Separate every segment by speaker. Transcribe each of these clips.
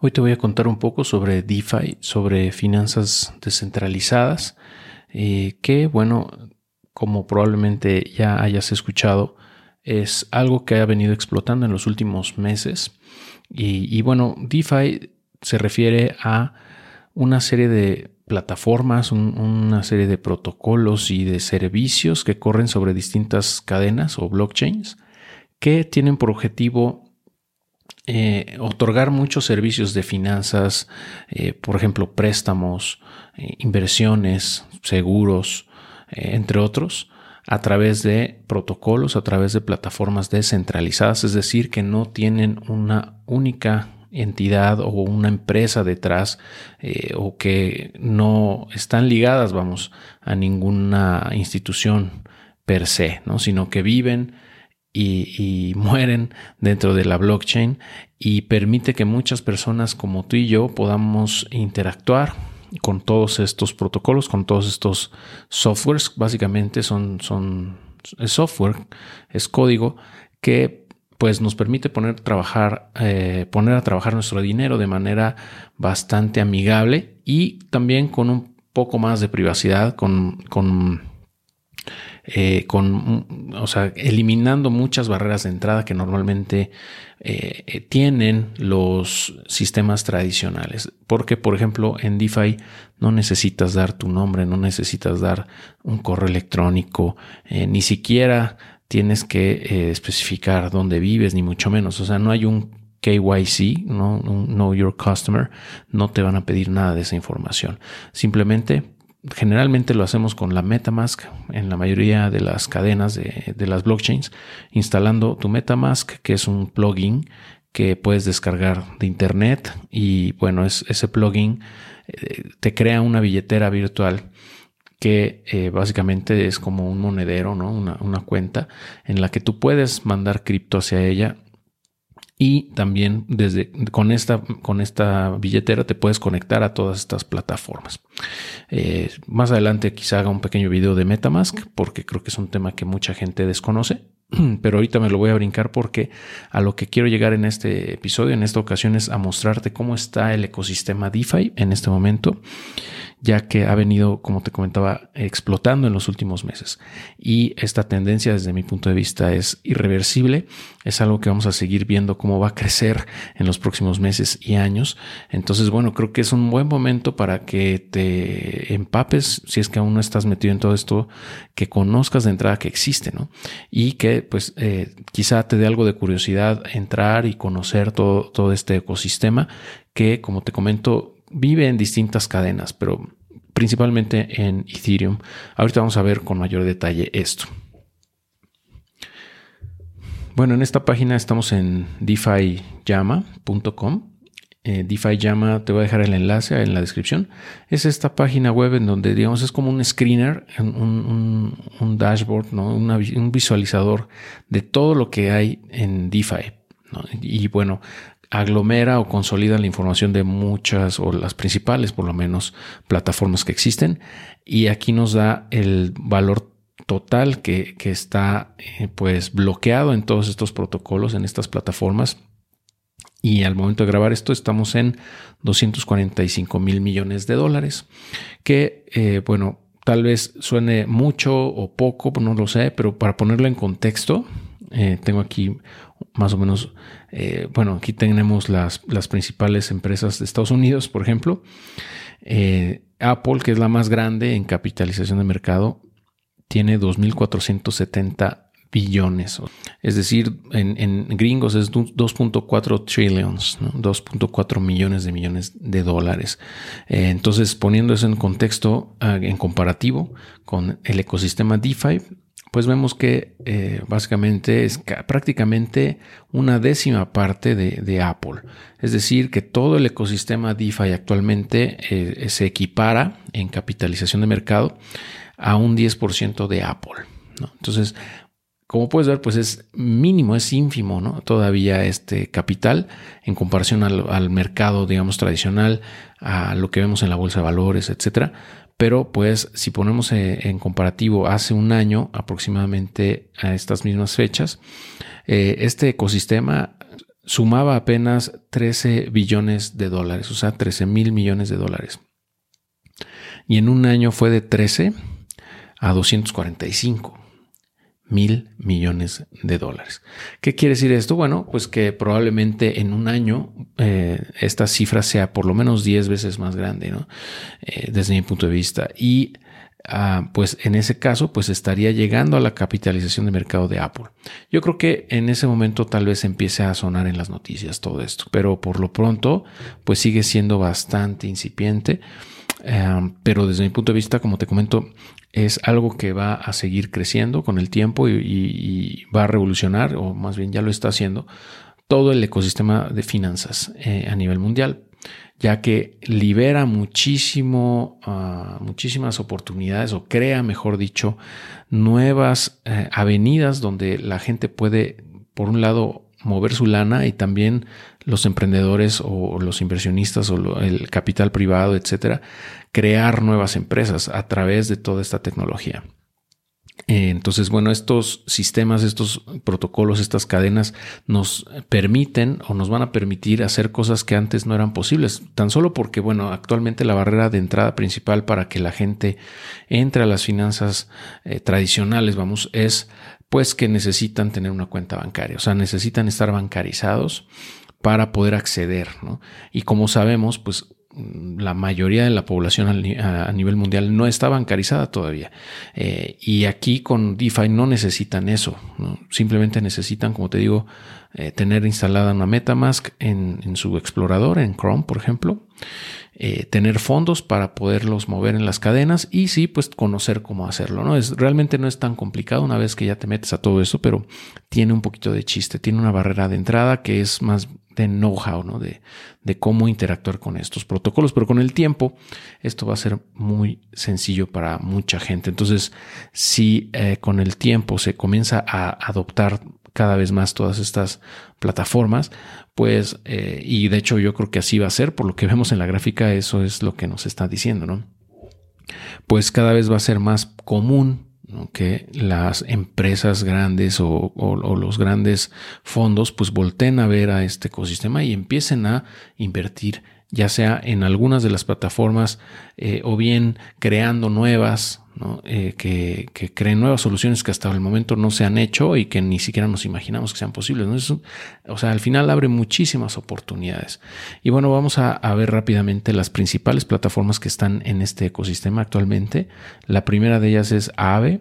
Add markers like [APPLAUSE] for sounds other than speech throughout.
Speaker 1: Hoy te voy a contar un poco sobre DeFi, sobre finanzas descentralizadas, eh, que bueno, como probablemente ya hayas escuchado, es algo que ha venido explotando en los últimos meses. Y, bueno, DeFi se refiere a una serie de plataformas, una serie de protocolos y de servicios que corren sobre distintas cadenas o blockchains que tienen por objetivo eh, otorgar muchos servicios de finanzas, eh, por ejemplo, préstamos, eh, inversiones, seguros, entre otros, a través de protocolos, a través de plataformas descentralizadas, es decir, que no tienen una única entidad o una empresa detrás o que no están ligadas, vamos, a ninguna institución per se, ¿no? sino que viven y, [LAUGHS] mueren dentro de la blockchain y permite que muchas personas como tú y yo podamos interactuar con todos estos protocolos, con todos estos softwares. Básicamente son, son software, es código que pues nos permite poner, trabajar, eh, poner a trabajar nuestro dinero de manera bastante amigable y también con un poco más de privacidad, con, con eh, con, o sea, eliminando muchas barreras de entrada que normalmente eh, eh, tienen los sistemas tradicionales. Porque, por ejemplo, en DeFi no necesitas dar tu nombre, no necesitas dar un correo electrónico, ni siquiera tienes que especificar dónde vives, ni mucho menos. O sea, no hay un KYC, ¿no? Know Your Customer, no te van a pedir nada de esa información. Simplemente generalmente lo hacemos con la MetaMask en la mayoría de las cadenas de, las blockchains, instalando tu MetaMask, que es un plugin que puedes descargar de internet y bueno, es, ese plugin eh, te crea una billetera virtual que eh, básicamente es como un monedero, ¿no? Una, una, cuenta en la que tú puedes mandar cripto hacia ella y también desde con esta, con esta billetera te puedes conectar a todas estas plataformas. Eh, más adelante quizá haga un pequeño video de Metamask porque creo que es un tema que mucha gente desconoce. [CLEARS THROAT] Pero ahorita me lo voy a brincar porque a lo que quiero llegar en este episodio, en esta ocasión, es a mostrarte cómo está el ecosistema DeFi en este momento ya que ha venido, como te comentaba, explotando en los últimos meses. Y esta tendencia, desde mi punto de vista, es irreversible. Es algo que vamos a seguir viendo cómo va a crecer en los próximos meses y años. Entonces, bueno, creo que es un buen momento para que te empapes, si es que aún no estás metido en todo esto, que conozcas de entrada que existe, ¿no? Y que, pues, eh, quizá te dé algo de curiosidad entrar y conocer todo, todo este ecosistema que, como te comento, vive en distintas cadenas, pero principalmente en Ethereum. Ahorita vamos a ver con mayor detalle esto. Bueno, en esta página estamos en defiyama.com. Eh, DeFi Llama, te voy a dejar el enlace en la descripción. Es esta página web en donde, digamos, es como un screener, un, dashboard, ¿no? un visualizador de todo lo que hay en DeFi. Y bueno, aglomera o consolida la información de muchas o las principales por lo menos plataformas que existen y aquí nos da el valor total que, está eh, pues bloqueado en todos estos protocolos en estas plataformas y al momento de grabar esto estamos en 245 mil millones de dólares que eh, bueno tal vez suene mucho o poco no lo sé pero para ponerlo en contexto eh, tengo aquí más o menos, eh, bueno, aquí tenemos las, las, principales empresas de Estados Unidos, por ejemplo. Apple, que es la más grande en capitalización de mercado, tiene 2.470 billones. Es decir, en, gringos es 2.4 trillions, 2.4 millones de millones de dólares. entonces, poniendo eso en contexto, ah, en comparativo con el ecosistema DeFi, pues vemos que eh, básicamente es prácticamente una décima parte de, Apple. Es decir, que todo el ecosistema DeFi actualmente eh, se equipara en capitalización de mercado a un 10% de Apple. Entonces, como puedes ver, pues es mínimo, es ínfimo, ¿no? Todavía este capital en comparación al, mercado, digamos, tradicional, a lo que vemos en la bolsa de valores, etcétera pero pues si ponemos eh, en comparativo hace un año aproximadamente a estas mismas fechas, eh, este ecosistema sumaba apenas 13 billones de dólares, o sea, 13 mil millones de dólares. Y en un año fue de 13 a 245 mil millones de dólares. ¿Qué quiere decir esto? Bueno, pues que probablemente en un año eh, esta cifra sea por lo menos 10 veces más grande, ¿no? Eh, desde mi punto de vista. Y ah, pues en ese caso, pues estaría llegando a la capitalización de mercado de Apple. Yo creo que en ese momento tal vez empiece a sonar en las noticias todo esto, pero por lo pronto, pues sigue siendo bastante incipiente. Eh, pero desde mi punto de vista, como te comento, es algo que va a seguir creciendo con el tiempo y, va a revolucionar, o más bien ya lo está haciendo, todo el ecosistema de finanzas eh, a nivel mundial, ya que libera muchísimo, ah, muchísimas oportunidades o crea, mejor dicho, nuevas eh, avenidas donde la gente puede, por un lado, mover su lana y también los emprendedores o los inversionistas o el capital privado, etcétera, crear nuevas empresas a través de toda esta tecnología. Eh, entonces, bueno, estos sistemas, estos protocolos, estas cadenas nos permiten o nos van a permitir hacer cosas que antes no eran posibles, tan solo porque, bueno, actualmente la barrera de entrada principal para que la gente entre a las finanzas eh, tradicionales, vamos, es pues que necesitan tener una cuenta bancaria, o sea, necesitan estar bancarizados para poder acceder, ¿no? Y como sabemos, pues la mayoría de la población a nivel mundial no está bancarizada todavía. Eh, y aquí con DeFi no necesitan eso. Simplemente necesitan, como te digo, eh, tener instalada una MetaMask en, su explorador, en Chrome, por ejemplo. Eh, tener fondos para poderlos mover en las cadenas y sí, pues conocer cómo hacerlo. ¿no? Es, realmente no es tan complicado una vez que ya te metes a todo eso, pero tiene un poquito de chiste, tiene una barrera de entrada que es más de know-how, ¿no? De, de, cómo interactuar con estos protocolos. Pero con el tiempo, esto va a ser muy sencillo para mucha gente. Entonces, si eh, con el tiempo se comienza a adoptar cada vez más todas estas plataformas, pues, eh, y de hecho yo creo que así va a ser, por lo que vemos en la gráfica, eso es lo que nos está diciendo, ¿no? Pues cada vez va a ser más común que las empresas grandes o, los grandes fondos pues volteen a ver a este ecosistema y empiecen a invertir ya sea en algunas de las plataformas eh, o bien creando nuevas, eh, que, creen nuevas soluciones que hasta el momento no se han hecho y que ni siquiera nos imaginamos que sean posibles. o sea, al final abre muchísimas oportunidades. Y bueno, vamos a, ver rápidamente las principales plataformas que están en este ecosistema actualmente. La primera de ellas es Aave,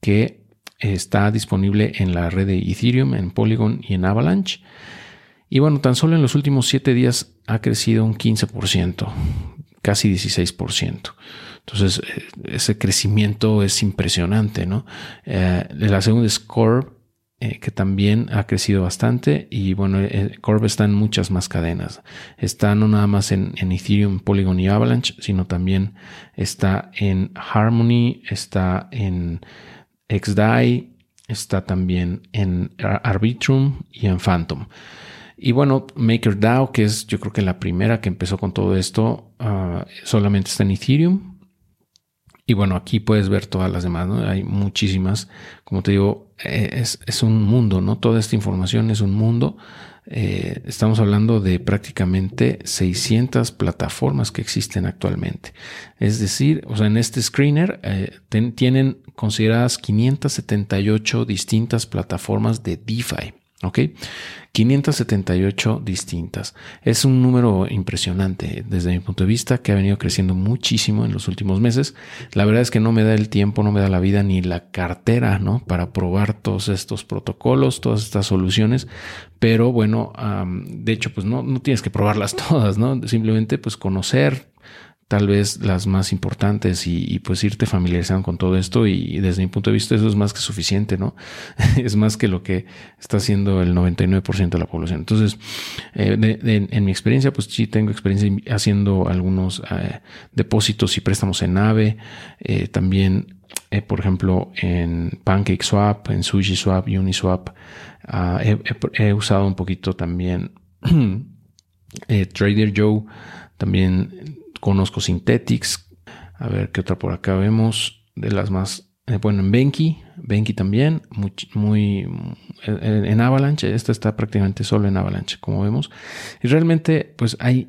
Speaker 1: que está disponible en la red de Ethereum, en Polygon y en Avalanche. Y bueno, tan solo en los últimos siete días ha crecido un 15%, casi 16%. Entonces, eh, ese crecimiento es impresionante, ¿no? Eh, la segunda es Corb, eh, que también ha crecido bastante. Y bueno, Corb está en muchas más cadenas. Está no nada más en, en, Ethereum, Polygon y Avalanche, sino también está en Harmony, está en XDAI, está también en Arbitrum y en Phantom. Y bueno, MakerDAO, que es yo creo que la primera que empezó con todo esto, ah, solamente está en Ethereum. Y bueno, aquí puedes ver todas las demás, ¿no? Hay muchísimas. Como te digo, eh, es, es un mundo, ¿no? Toda esta información es un mundo. Eh, estamos hablando de prácticamente 600 plataformas que existen actualmente. Es decir, o sea, en este screener eh, tienen consideradas 578 distintas plataformas de DeFi. ¿Ok? 578 distintas. Es un número impresionante desde mi punto de vista que ha venido creciendo muchísimo en los últimos meses. La verdad es que no me da el tiempo, no me da la vida ni la cartera, ¿no? Para probar todos estos protocolos, todas estas soluciones. Pero bueno, de hecho, pues no, no tienes que probarlas [LAUGHS] todas, ¿no? Simplemente pues conocer, tal vez las más importantes y, pues irte familiarizando con todo esto y desde mi punto de vista eso es más que suficiente, ¿no? [LAUGHS] es más que lo que está haciendo el 99% de la población. Entonces, eh, en mi experiencia, pues sí tengo experiencia haciendo algunos eh, depósitos y préstamos en AVE, eh, también, por ejemplo, en PancakeSwap, en SushiSwap, Uniswap, ah, he, usado un poquito también [CLEARS THROAT] Trader Joe, también Conozco Synthetics. A ver qué otra por acá vemos. De las más eh, bueno, en Benki, Benki también, muy, en Avalanche, esta está prácticamente solo en Avalanche, como vemos. Y realmente, pues hay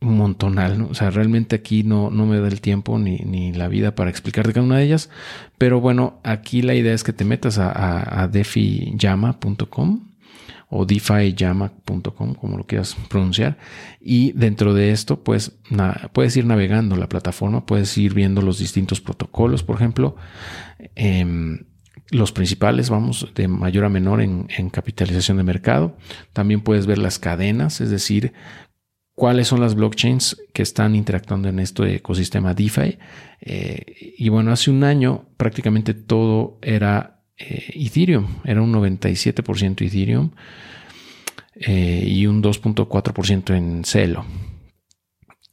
Speaker 1: un montonal, ¿no? O sea, realmente aquí no, no me da el tiempo ni, ni, la vida para explicarte cada una de ellas. Pero bueno, aquí la idea es que te metas a, a, a defiyama.com o defiyama.com, como lo quieras pronunciar. Y dentro de esto, pues puedes ir navegando la plataforma, puedes ir viendo los distintos protocolos, por ejemplo. Em, los principales, vamos, de mayor a menor en, capitalización de mercado. También puedes ver las cadenas, es decir, cuáles son las blockchains que están interactuando en este ecosistema DeFi. Eh, y bueno, hace un año prácticamente todo era eh, Ethereum, era un 97% Ethereum eh, y un 2.4% en Celo.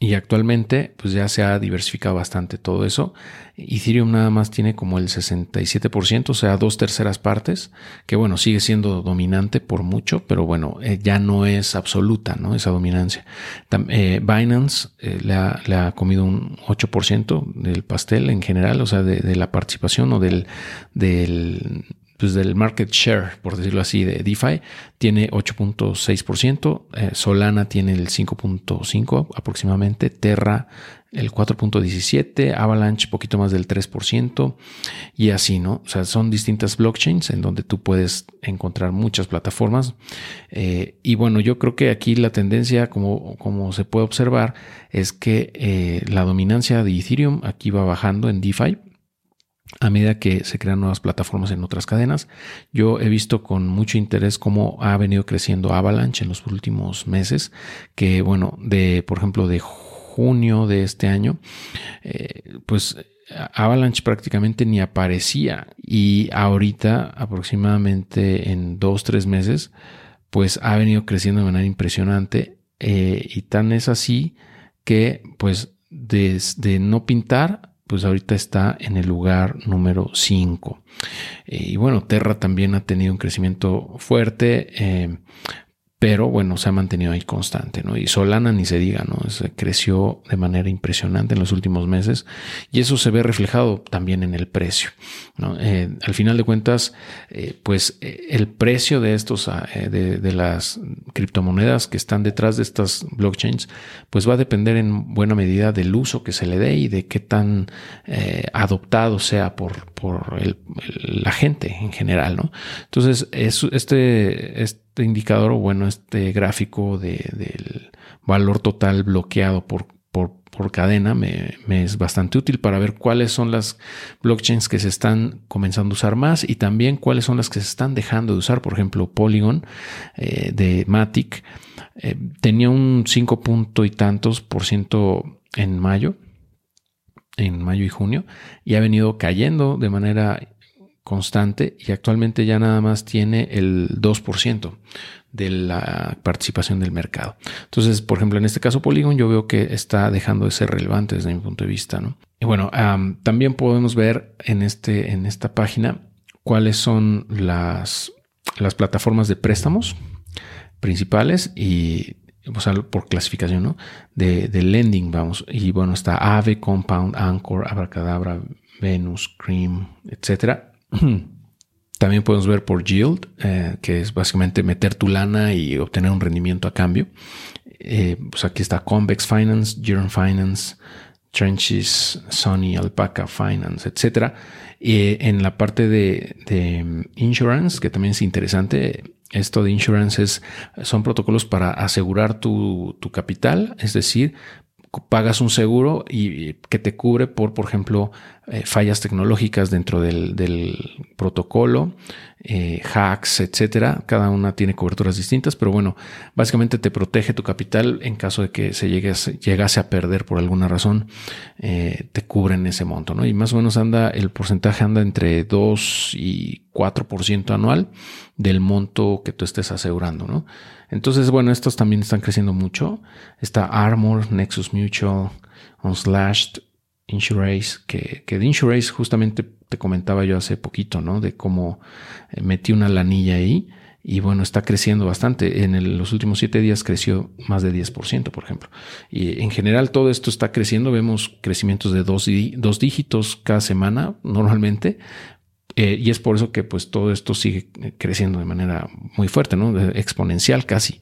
Speaker 1: Y actualmente, pues ya se ha diversificado bastante todo eso. Ethereum nada más tiene como el 67%, o sea, dos terceras partes, que bueno, sigue siendo dominante por mucho, pero bueno, eh, ya no es absoluta, ¿no? Esa dominancia. Eh, Binance eh, le, ha, comido un 8% del pastel en general, o sea, de, de la participación o del, del pues del market share, por decirlo así, de DeFi, tiene 8.6%, eh, Solana tiene el 5.5% aproximadamente, Terra el 4.17%, Avalanche poquito más del 3% y así, ¿no? O sea, son distintas blockchains en donde tú puedes encontrar muchas plataformas. Eh, y bueno, yo creo que aquí la tendencia, como, como se puede observar, es que eh, la dominancia de Ethereum aquí va bajando en DeFi a medida que se crean nuevas plataformas en otras cadenas. Yo he visto con mucho interés cómo ha venido creciendo Avalanche en los últimos meses, que bueno, de, por ejemplo, de junio de este año, eh, pues Avalanche prácticamente ni aparecía y ahorita aproximadamente en dos, tres meses, pues ha venido creciendo de manera impresionante eh, y tan es así que pues de no pintar pues ahorita está en el lugar número 5. Eh, y bueno, Terra también ha tenido un crecimiento fuerte. Eh, pero bueno, se ha mantenido ahí constante, ¿no? Y Solana ni se diga, ¿no? Creció de manera impresionante en los últimos meses y eso se ve reflejado también en el precio, ¿no? Eh, al final de cuentas, eh, pues eh, el precio de estos, ah, de, de, las criptomonedas que están detrás de estas blockchains, pues va a depender en buena medida del uso que se le dé y de qué tan adoptado sea por, por la gente en general, ¿no? Entonces, es, este, este este indicador o bueno, este gráfico de, del valor total bloqueado por, por, por cadena me, es bastante útil para ver cuáles son las blockchains que se están comenzando a usar más y también cuáles son las que se están dejando de usar. Por ejemplo, Polygon eh, de Matic eh, tenía un 5 punto y tantos por ciento en mayo en mayo y junio y ha venido cayendo de manera constante y actualmente ya nada más tiene el 2% de la participación del mercado. Entonces, por ejemplo, en este caso Polygon yo veo que está dejando de ser relevante desde mi punto de vista. ¿no? Y bueno, también podemos ver en, este, en esta página cuáles son las, las plataformas de préstamos principales y por clasificación, ¿no? De, de, lending, vamos. Y bueno, está Ave, Compound, Anchor, Abracadabra, Venus, Cream, etcétera. [CLEARS THROAT] También podemos ver por yield, eh, que es básicamente meter tu lana y obtener un rendimiento a cambio. Eh, pues aquí está Convex Finance, Giron Finance, Trenches, Sony, Alpaca Finance, etc. Y en la parte de, de, insurance, que también es interesante, esto de insurance es, son protocolos para asegurar tu, tu capital, es decir, pagas un seguro y que te cubre por, por ejemplo, eh, fallas tecnológicas dentro del, protocolo, eh, hacks, etcétera. Cada una tiene coberturas distintas, pero bueno, básicamente te protege tu capital en caso de que se llegue, llegase a perder por alguna razón, eh, te cubren ese monto, ¿no? Y más o menos anda, el porcentaje anda entre 2 y 4% anual del monto que tú estés asegurando, ¿no? Entonces, bueno, estos también están creciendo mucho. Está Armor, Nexus Mutual, Unslashed, Insurace, que, que de Insurace justamente te comentaba yo hace poquito, ¿no? De cómo eh, metí una lanilla ahí y bueno, está creciendo bastante. En los últimos siete días creció más de 10%, por ejemplo. Y en general todo esto está creciendo. Vemos crecimientos de dos, dos dígitos cada semana normalmente. Eh, y es por eso que pues todo esto sigue creciendo de manera muy fuerte, ¿no? exponencial casi.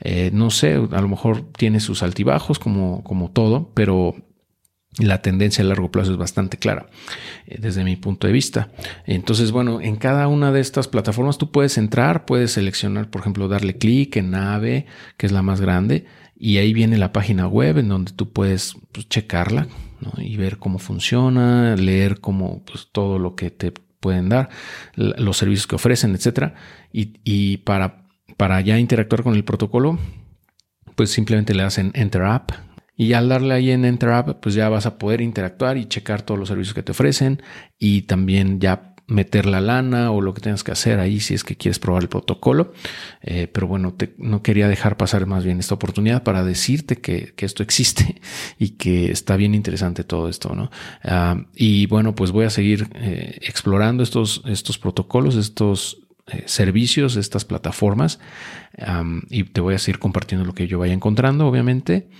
Speaker 1: Eh, no sé, a lo mejor tiene sus altibajos como, como todo, pero la tendencia a largo plazo es bastante clara eh, desde mi punto de vista. Entonces, bueno, en cada una de estas plataformas tú puedes entrar, puedes seleccionar, por ejemplo, darle clic en Nave, que es la más grande, y ahí viene la página web en donde tú puedes pues, checarla y ver cómo funciona, leer cómo pues, todo lo que te pueden dar, los servicios que ofrecen, etcétera. Y, y para, para ya interactuar con el protocolo, pues simplemente le hacen Enter App y al darle ahí en Enter App, pues ya vas a poder interactuar y checar todos los servicios que te ofrecen y también ya meter la lana o lo que tengas que hacer ahí si es que quieres probar el protocolo. Eh, pero bueno, no quería dejar pasar más bien esta oportunidad para decirte que, esto existe [LAUGHS] y que está bien interesante todo esto, ¿no? Ah, y bueno, pues voy a seguir eh, explorando estos, estos protocolos, estos eh, servicios, estas plataformas y te voy a seguir compartiendo lo que yo vaya encontrando, obviamente.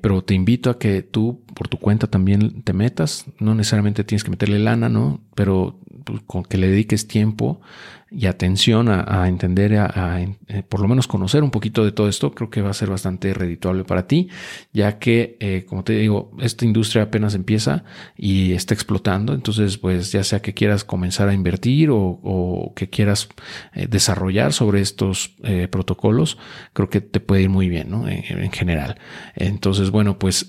Speaker 1: Pero te invito a que tú por tu cuenta también te metas. No necesariamente tienes que meterle lana, ¿no? Pero pues, con que le dediques tiempo y atención a, entender, a, eh, por lo menos conocer un poquito de todo esto, creo que va a ser bastante redituable para ti, ya que, eh, como te digo, esta industria apenas empieza y está explotando. Entonces, pues ya sea que quieras comenzar a invertir o, que quieras eh, desarrollar sobre estos protocolos, creo que te puede ir muy bien, ¿no? En, en general. Entonces, bueno, pues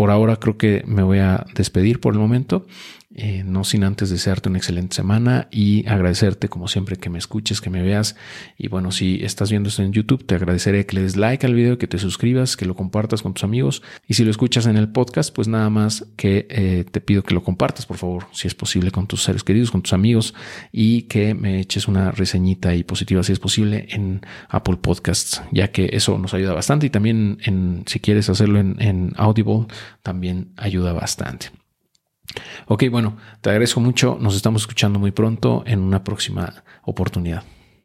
Speaker 1: por ahora creo que me voy a despedir por el momento. Eh, no sin antes desearte una excelente semana y agradecerte como siempre que me escuches, que me veas. Y bueno, si estás viendo esto en YouTube, te agradeceré que le des like al video, que te suscribas, que lo compartas con tus amigos. Y si lo escuchas en el podcast, pues nada más que eh, te pido que lo compartas, por favor, si es posible, con tus seres queridos, con tus amigos y que me eches una reseñita y positiva, si es posible, en Apple Podcasts, ya que eso nos ayuda bastante. Y también en, si quieres hacerlo en Audible, también ayuda bastante. Ok, bueno, te agradezco mucho. Nos estamos escuchando muy pronto en una próxima oportunidad.